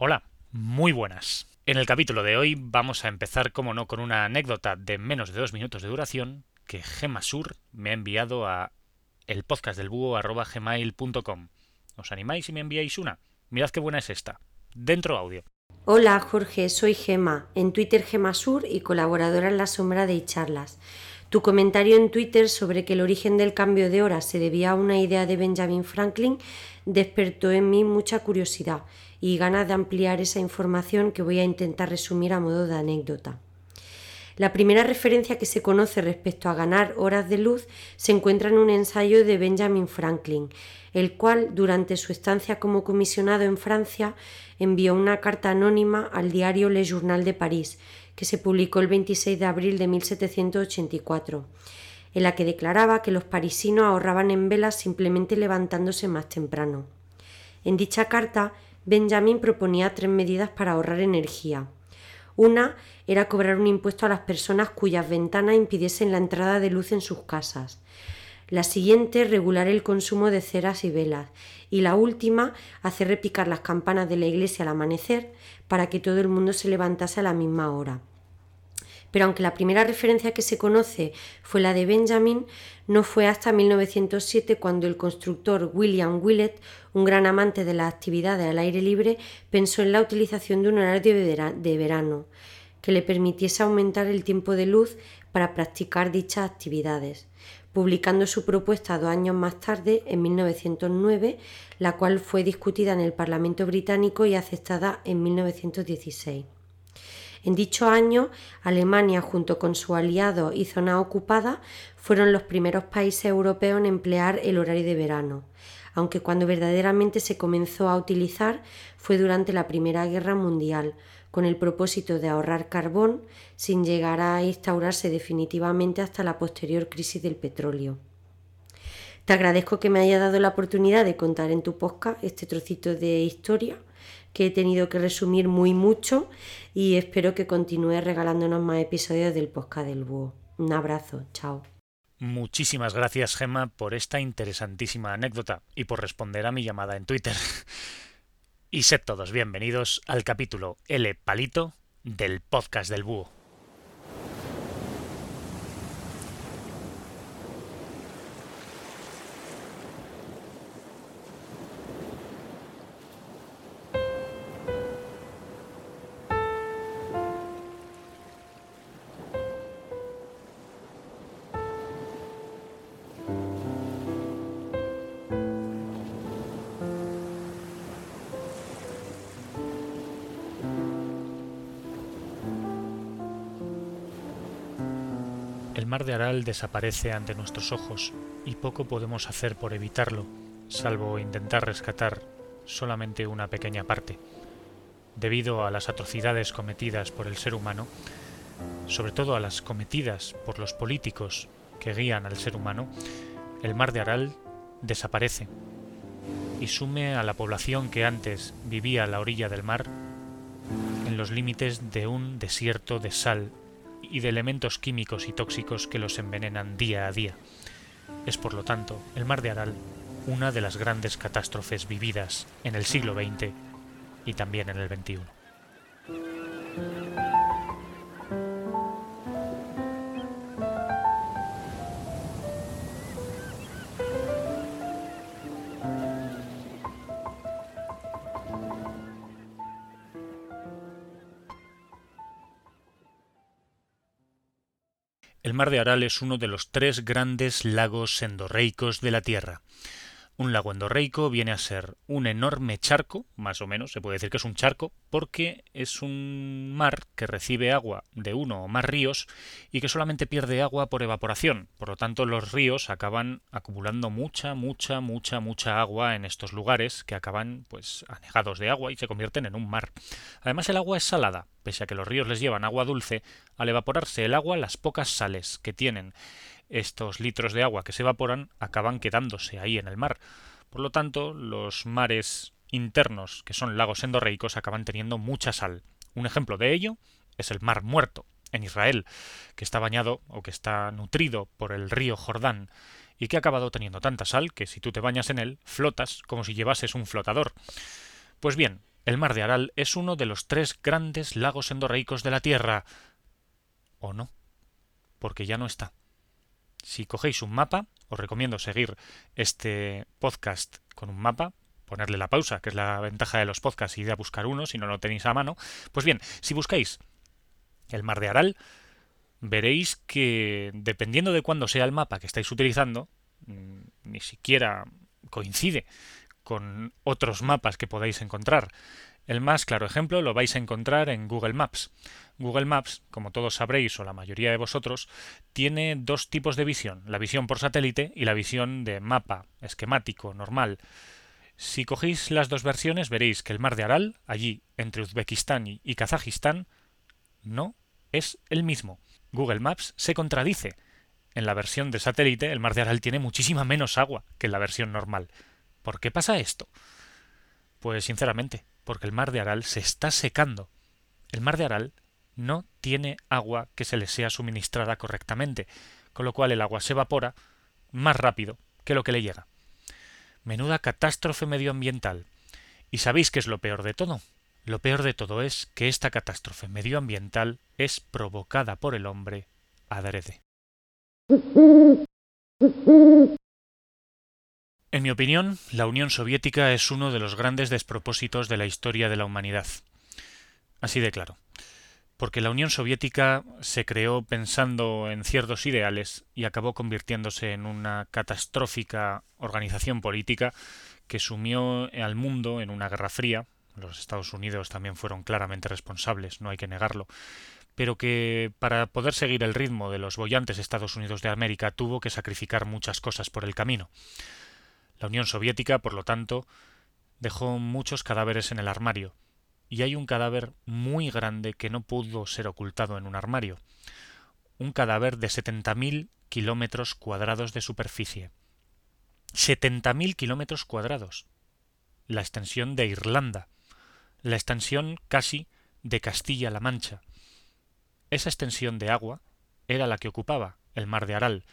Hola, muy buenas. En el capítulo de hoy vamos a empezar, como no, con una anécdota de menos de dos minutos de duración que Gemasur me ha enviado a elpodcastdelbúho.gmail.com. ¿Os animáis y me enviáis una? Mirad qué buena es esta. Dentro audio. Hola Jorge, soy Gema, en Twitter Gemasur y colaboradora en La Sombra de Charlas. Tu comentario en Twitter sobre que el origen del cambio de hora se debía a una idea de Benjamin Franklin despertó en mí mucha curiosidad y ganas de ampliar esa información que voy a intentar resumir a modo de anécdota. La primera referencia que se conoce respecto a ganar horas de luz se encuentra en un ensayo de Benjamin Franklin, el cual, durante su estancia como comisionado en Francia, envió una carta anónima al diario Le Journal de París, que se publicó el 26 de abril de 1784, en la que declaraba que los parisinos ahorraban en velas simplemente levantándose más temprano. En dicha carta, Benjamin proponía tres medidas para ahorrar energía. Una era cobrar un impuesto a las personas cuyas ventanas impidiesen la entrada de luz en sus casas. La siguiente, regular el consumo de ceras y velas. Y la última, hacer repicar las campanas de la iglesia al amanecer para que todo el mundo se levantase a la misma hora. Pero aunque la primera referencia que se conoce fue la de Benjamin, no fue hasta 1907 cuando el constructor William Willett, un gran amante de las actividades al aire libre, pensó en la utilización de un horario de verano que le permitiese aumentar el tiempo de luz para practicar dichas actividades, publicando su propuesta dos años más tarde, en 1909, la cual fue discutida en el Parlamento británico y aceptada en 1916. En dicho año, Alemania, junto con su aliado y zona ocupada, fueron los primeros países europeos en emplear el horario de verano, aunque cuando verdaderamente se comenzó a utilizar fue durante la Primera Guerra Mundial, con el propósito de ahorrar carbón, sin llegar a instaurarse definitivamente hasta la posterior crisis del petróleo. Te agradezco que me haya dado la oportunidad de contar en tu podcast este trocito de historia que he tenido que resumir muy mucho y espero que continúes regalándonos más episodios del podcast del búho. Un abrazo, chao. Muchísimas gracias, Gemma, por esta interesantísima anécdota y por responder a mi llamada en Twitter. y sed todos bienvenidos al capítulo L Palito del podcast del búho. El mar de Aral desaparece ante nuestros ojos y poco podemos hacer por evitarlo, salvo intentar rescatar solamente una pequeña parte. Debido a las atrocidades cometidas por el ser humano, sobre todo a las cometidas por los políticos que guían al ser humano, el mar de Aral desaparece y sume a la población que antes vivía a la orilla del mar en los límites de un desierto de sal y de elementos químicos y tóxicos que los envenenan día a día. Es por lo tanto el mar de Aral una de las grandes catástrofes vividas en el siglo XX y también en el XXI. Mar de Aral es uno de los tres grandes lagos endorreicos de la Tierra. Un lago endorreico viene a ser un enorme charco, más o menos, se puede decir que es un charco, porque es un mar que recibe agua de uno o más ríos y que solamente pierde agua por evaporación. Por lo tanto, los ríos acaban acumulando mucha, mucha, mucha, mucha agua en estos lugares que acaban pues anegados de agua y se convierten en un mar. Además, el agua es salada, pese a que los ríos les llevan agua dulce, al evaporarse el agua, las pocas sales que tienen estos litros de agua que se evaporan acaban quedándose ahí en el mar. Por lo tanto, los mares internos, que son lagos endorreicos, acaban teniendo mucha sal. Un ejemplo de ello es el Mar Muerto, en Israel, que está bañado o que está nutrido por el río Jordán y que ha acabado teniendo tanta sal que si tú te bañas en él, flotas como si llevases un flotador. Pues bien, el mar de Aral es uno de los tres grandes lagos endorreicos de la Tierra. ¿O no? Porque ya no está. Si cogéis un mapa, os recomiendo seguir este podcast con un mapa, ponerle la pausa, que es la ventaja de los podcasts, ir a buscar uno si no lo tenéis a mano. Pues bien, si buscáis el mar de Aral, veréis que dependiendo de cuándo sea el mapa que estáis utilizando, mm, ni siquiera coincide con otros mapas que podáis encontrar. El más claro ejemplo lo vais a encontrar en Google Maps. Google Maps, como todos sabréis o la mayoría de vosotros, tiene dos tipos de visión, la visión por satélite y la visión de mapa, esquemático, normal. Si cogéis las dos versiones veréis que el mar de Aral, allí entre Uzbekistán y Kazajistán, no es el mismo. Google Maps se contradice. En la versión de satélite el mar de Aral tiene muchísima menos agua que en la versión normal. ¿Por qué pasa esto? Pues sinceramente, porque el mar de Aral se está secando. El mar de Aral no tiene agua que se le sea suministrada correctamente, con lo cual el agua se evapora más rápido que lo que le llega. Menuda catástrofe medioambiental. ¿Y sabéis qué es lo peor de todo? Lo peor de todo es que esta catástrofe medioambiental es provocada por el hombre adrede. En mi opinión, la Unión Soviética es uno de los grandes despropósitos de la historia de la humanidad. Así de claro. Porque la Unión Soviética se creó pensando en ciertos ideales y acabó convirtiéndose en una catastrófica organización política que sumió al mundo en una guerra fría. Los Estados Unidos también fueron claramente responsables, no hay que negarlo pero que para poder seguir el ritmo de los bollantes Estados Unidos de América tuvo que sacrificar muchas cosas por el camino. La Unión Soviética, por lo tanto, dejó muchos cadáveres en el armario, y hay un cadáver muy grande que no pudo ser ocultado en un armario. Un cadáver de 70.000 kilómetros cuadrados de superficie. 70.000 kilómetros cuadrados. La extensión de Irlanda. La extensión casi de Castilla-La Mancha. Esa extensión de agua era la que ocupaba el mar de Aral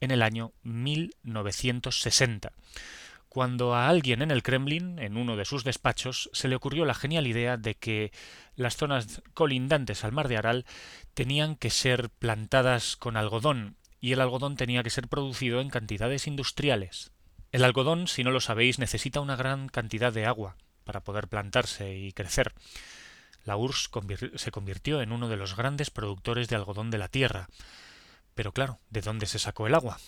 en el año 1960, cuando a alguien en el Kremlin, en uno de sus despachos, se le ocurrió la genial idea de que las zonas colindantes al mar de Aral tenían que ser plantadas con algodón y el algodón tenía que ser producido en cantidades industriales. El algodón, si no lo sabéis, necesita una gran cantidad de agua para poder plantarse y crecer la URSS se convirtió en uno de los grandes productores de algodón de la tierra. Pero claro, ¿de dónde se sacó el agua?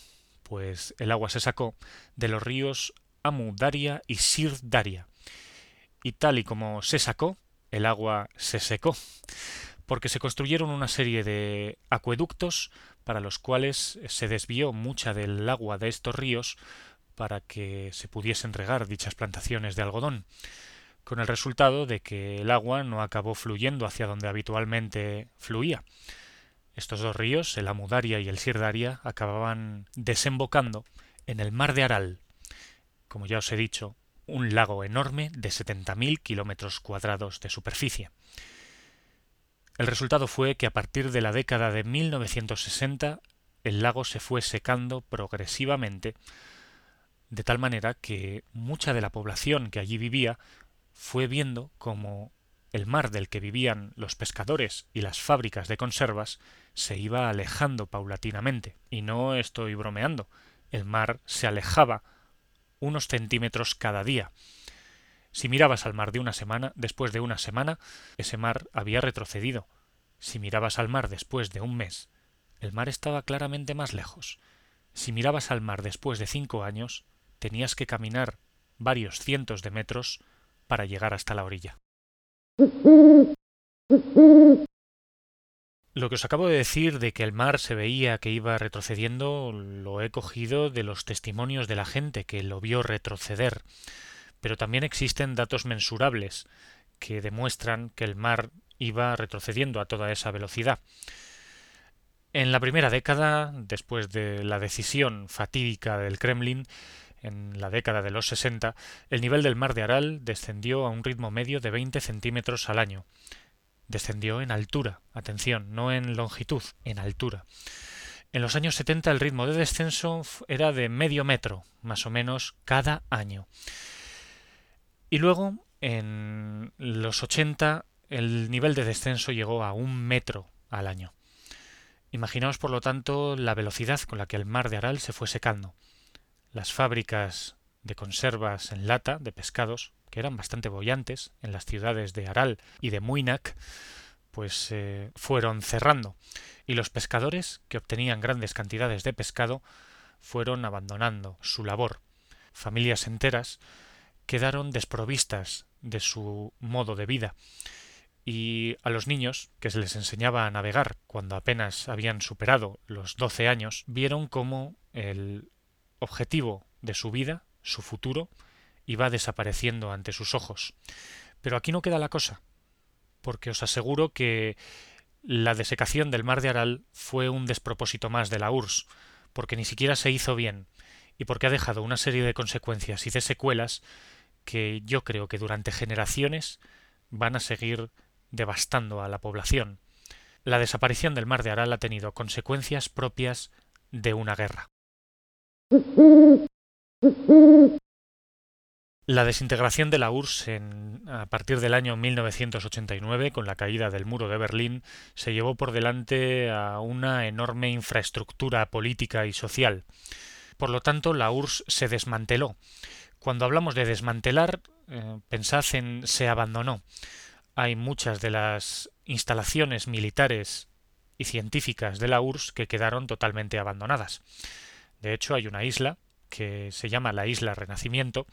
Pues el agua se sacó de los ríos Amu Daria y Sir Daria. Y tal y como se sacó, el agua se secó, porque se construyeron una serie de acueductos para los cuales se desvió mucha del agua de estos ríos para que se pudiesen regar dichas plantaciones de algodón con el resultado de que el agua no acabó fluyendo hacia donde habitualmente fluía. Estos dos ríos, el Amudaria y el Sirdaria, acababan desembocando en el mar de Aral, como ya os he dicho, un lago enorme de 70.000 kilómetros cuadrados de superficie. El resultado fue que a partir de la década de 1960 el lago se fue secando progresivamente, de tal manera que mucha de la población que allí vivía fue viendo como el mar del que vivían los pescadores y las fábricas de conservas se iba alejando paulatinamente. Y no estoy bromeando. El mar se alejaba unos centímetros cada día. Si mirabas al mar de una semana, después de una semana, ese mar había retrocedido. Si mirabas al mar después de un mes, el mar estaba claramente más lejos. Si mirabas al mar después de cinco años, tenías que caminar varios cientos de metros para llegar hasta la orilla. Lo que os acabo de decir de que el mar se veía que iba retrocediendo lo he cogido de los testimonios de la gente que lo vio retroceder, pero también existen datos mensurables que demuestran que el mar iba retrocediendo a toda esa velocidad. En la primera década, después de la decisión fatídica del Kremlin, en la década de los 60, el nivel del mar de Aral descendió a un ritmo medio de 20 centímetros al año. Descendió en altura, atención, no en longitud, en altura. En los años 70 el ritmo de descenso era de medio metro, más o menos, cada año. Y luego, en los 80 el nivel de descenso llegó a un metro al año. Imaginaos, por lo tanto, la velocidad con la que el mar de Aral se fue secando. Las fábricas de conservas en lata de pescados, eran bastante bollantes en las ciudades de Aral y de Muinac, pues eh, fueron cerrando, y los pescadores, que obtenían grandes cantidades de pescado, fueron abandonando su labor. Familias enteras quedaron desprovistas de su modo de vida, y a los niños, que se les enseñaba a navegar cuando apenas habían superado los doce años, vieron cómo el objetivo de su vida, su futuro, iba desapareciendo ante sus ojos. Pero aquí no queda la cosa, porque os aseguro que la desecación del mar de Aral fue un despropósito más de la URSS, porque ni siquiera se hizo bien, y porque ha dejado una serie de consecuencias y de secuelas que yo creo que durante generaciones van a seguir devastando a la población. La desaparición del mar de Aral ha tenido consecuencias propias de una guerra. La desintegración de la URSS a partir del año 1989, con la caída del muro de Berlín, se llevó por delante a una enorme infraestructura política y social. Por lo tanto, la URSS se desmanteló. Cuando hablamos de desmantelar, eh, pensad en se abandonó hay muchas de las instalaciones militares y científicas de la URSS que quedaron totalmente abandonadas. De hecho, hay una isla que se llama la Isla Renacimiento,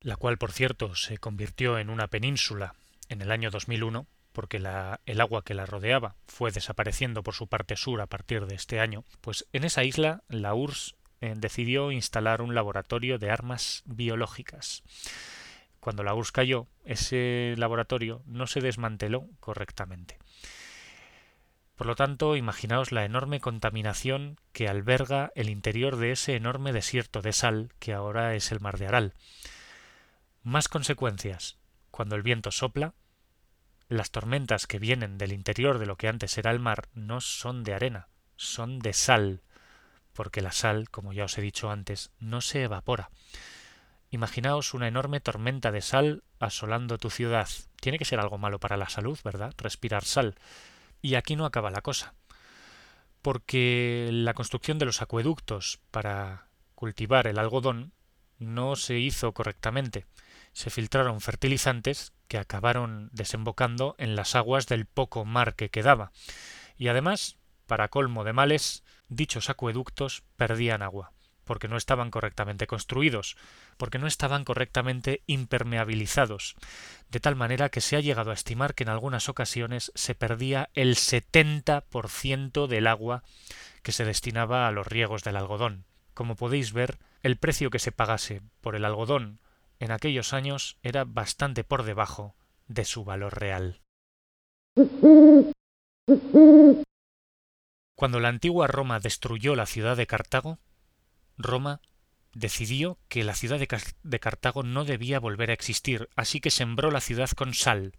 la cual, por cierto, se convirtió en una península en el año 2001, porque el agua que la rodeaba fue desapareciendo por su parte sur a partir de este año, pues en esa isla la URSS eh, decidió instalar un laboratorio de armas biológicas cuando la URSS cayó, ese laboratorio no se desmanteló correctamente. Por lo tanto, imaginaos la enorme contaminación que alberga el interior de ese enorme desierto de sal que ahora es el mar de Aral. Más consecuencias. Cuando el viento sopla, las tormentas que vienen del interior de lo que antes era el mar no son de arena, son de sal, porque la sal, como ya os he dicho antes, no se evapora. Imaginaos una enorme tormenta de sal asolando tu ciudad. Tiene que ser algo malo para la salud, ¿verdad? Respirar sal. Y aquí no acaba la cosa. Porque la construcción de los acueductos para cultivar el algodón no se hizo correctamente. Se filtraron fertilizantes que acabaron desembocando en las aguas del poco mar que quedaba. Y además, para colmo de males, dichos acueductos perdían agua porque no estaban correctamente construidos, porque no estaban correctamente impermeabilizados, de tal manera que se ha llegado a estimar que en algunas ocasiones se perdía el 70% del agua que se destinaba a los riegos del algodón. Como podéis ver, el precio que se pagase por el algodón en aquellos años era bastante por debajo de su valor real. Cuando la antigua Roma destruyó la ciudad de Cartago, Roma decidió que la ciudad de, Cartago no debía volver a existir, así que sembró la ciudad con sal.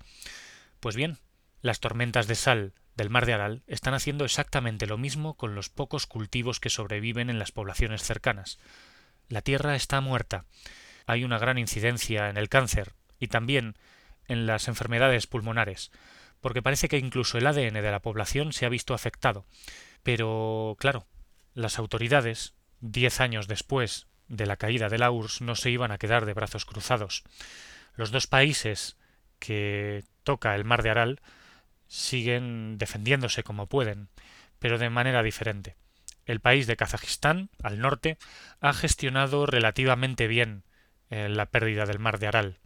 Pues bien, las tormentas de sal del mar de Aral están haciendo exactamente lo mismo con los pocos cultivos que sobreviven en las poblaciones cercanas. La tierra está muerta. Hay una gran incidencia en el cáncer y también en las enfermedades pulmonares, porque parece que incluso el ADN de la población se ha visto afectado. Pero, claro, las autoridades diez años después de la caída de la URSS no se iban a quedar de brazos cruzados. Los dos países que toca el mar de Aral siguen defendiéndose como pueden, pero de manera diferente. El país de Kazajistán, al norte, ha gestionado relativamente bien eh, la pérdida del mar de Aral,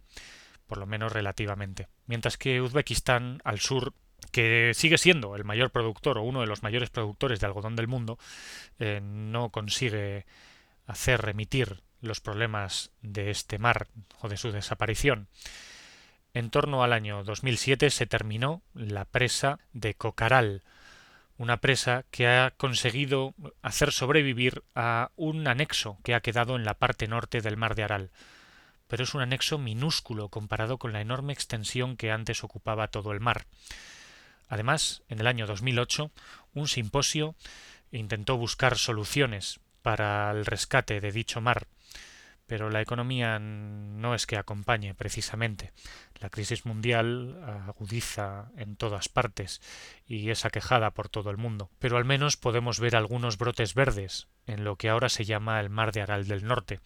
por lo menos relativamente, mientras que Uzbekistán, al sur, que sigue siendo el mayor productor o uno de los mayores productores de algodón del mundo, eh, no consigue hacer remitir los problemas de este mar o de su desaparición. En torno al año 2007 se terminó la presa de Cocaral, una presa que ha conseguido hacer sobrevivir a un anexo que ha quedado en la parte norte del mar de Aral, pero es un anexo minúsculo comparado con la enorme extensión que antes ocupaba todo el mar. Además, en el año 2008, un simposio intentó buscar soluciones para el rescate de dicho mar, pero la economía no es que acompañe precisamente. La crisis mundial agudiza en todas partes y es aquejada por todo el mundo. Pero al menos podemos ver algunos brotes verdes en lo que ahora se llama el Mar de Aral del Norte.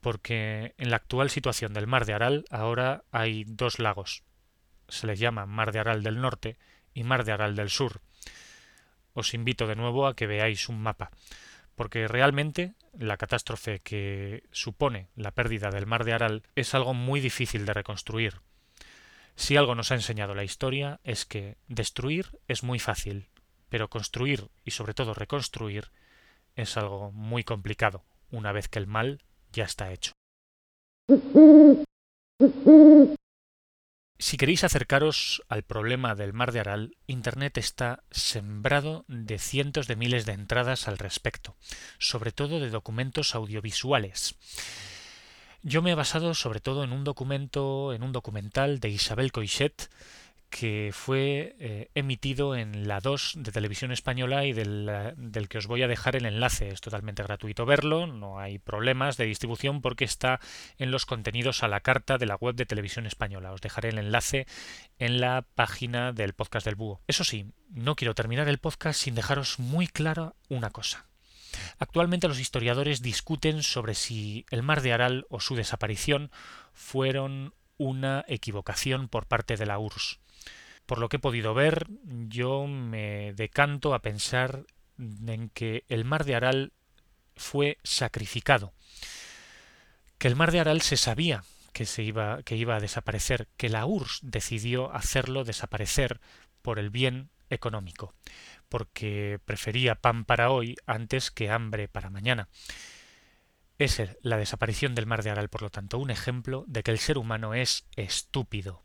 Porque en la actual situación del Mar de Aral ahora hay dos lagos. Se les llama Mar de Aral del Norte y Mar de Aral del Sur. Os invito de nuevo a que veáis un mapa porque realmente la catástrofe que supone la pérdida del mar de Aral es algo muy difícil de reconstruir. Si algo nos ha enseñado la historia es que destruir es muy fácil, pero construir y sobre todo reconstruir es algo muy complicado una vez que el mal ya está hecho. Si queréis acercaros al problema del mar de Aral, Internet está sembrado de cientos de miles de entradas al respecto, sobre todo de documentos audiovisuales. Yo me he basado sobre todo en un documento, en un documental de Isabel Coixet, que fue eh, emitido en la 2 de Televisión Española y del, del, que os voy a dejar el enlace. Es totalmente gratuito verlo, no hay problemas de distribución porque está en los contenidos a la carta de la web de Televisión Española. Os dejaré el enlace en la página del podcast del búho. Eso sí, no quiero terminar el podcast sin dejaros muy clara una cosa. Actualmente los historiadores discuten sobre si el mar de Aral o su desaparición fueron una equivocación por parte de la URSS. Por lo que he podido ver, yo me decanto a pensar en que el mar de Aral fue sacrificado, que el mar de Aral se sabía que se iba que iba a desaparecer, que la URSS decidió hacerlo desaparecer por el bien económico, porque prefería pan para hoy antes que hambre para mañana. Es la desaparición del mar de Aral, por lo tanto, un ejemplo de que el ser humano es estúpido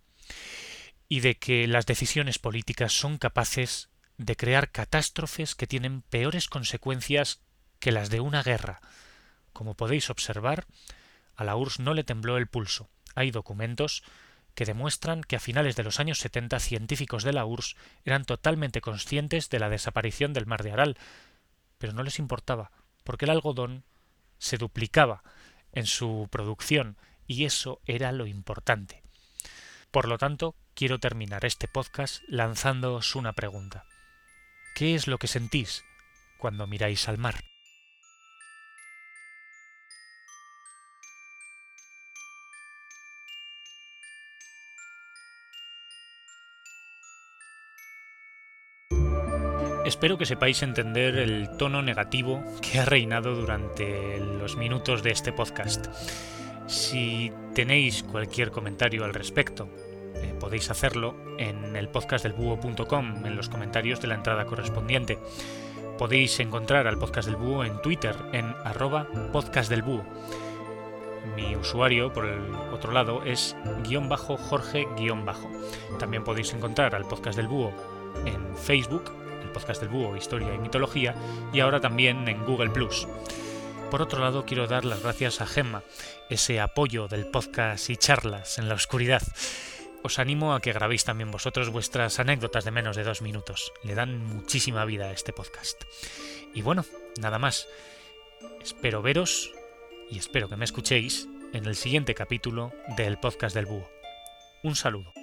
y de que las decisiones políticas son capaces de crear catástrofes que tienen peores consecuencias que las de una guerra. Como podéis observar, a la URSS no le tembló el pulso. Hay documentos que demuestran que a finales de los años 70 científicos de la URSS eran totalmente conscientes de la desaparición del mar de Aral, pero no les importaba, porque el algodón se duplicaba en su producción y eso era lo importante. Por lo tanto, quiero terminar este podcast lanzándoos una pregunta. ¿Qué es lo que sentís cuando miráis al mar? Espero que sepáis entender el tono negativo que ha reinado durante los minutos de este podcast. Si tenéis cualquier comentario al respecto, podéis hacerlo en el podcast del búho.com, en los comentarios de la entrada correspondiente. Podéis encontrar al podcast del búho en Twitter, en arroba podcast del búho. Mi usuario, por el otro lado, es guion bajo Jorge guion bajo. También podéis encontrar al podcast del búho en Facebook, el podcast del búho, historia y mitología, y ahora también en Google Plus. Por otro lado, quiero dar las gracias a Gemma, ese apoyo del podcast y charlas en la oscuridad os animo a que grabéis también vosotros vuestras anécdotas de menos de dos minutos. Le dan muchísima vida a este podcast. Y bueno, nada más. Espero veros y espero que me escuchéis en el siguiente capítulo del podcast del búho. Un saludo.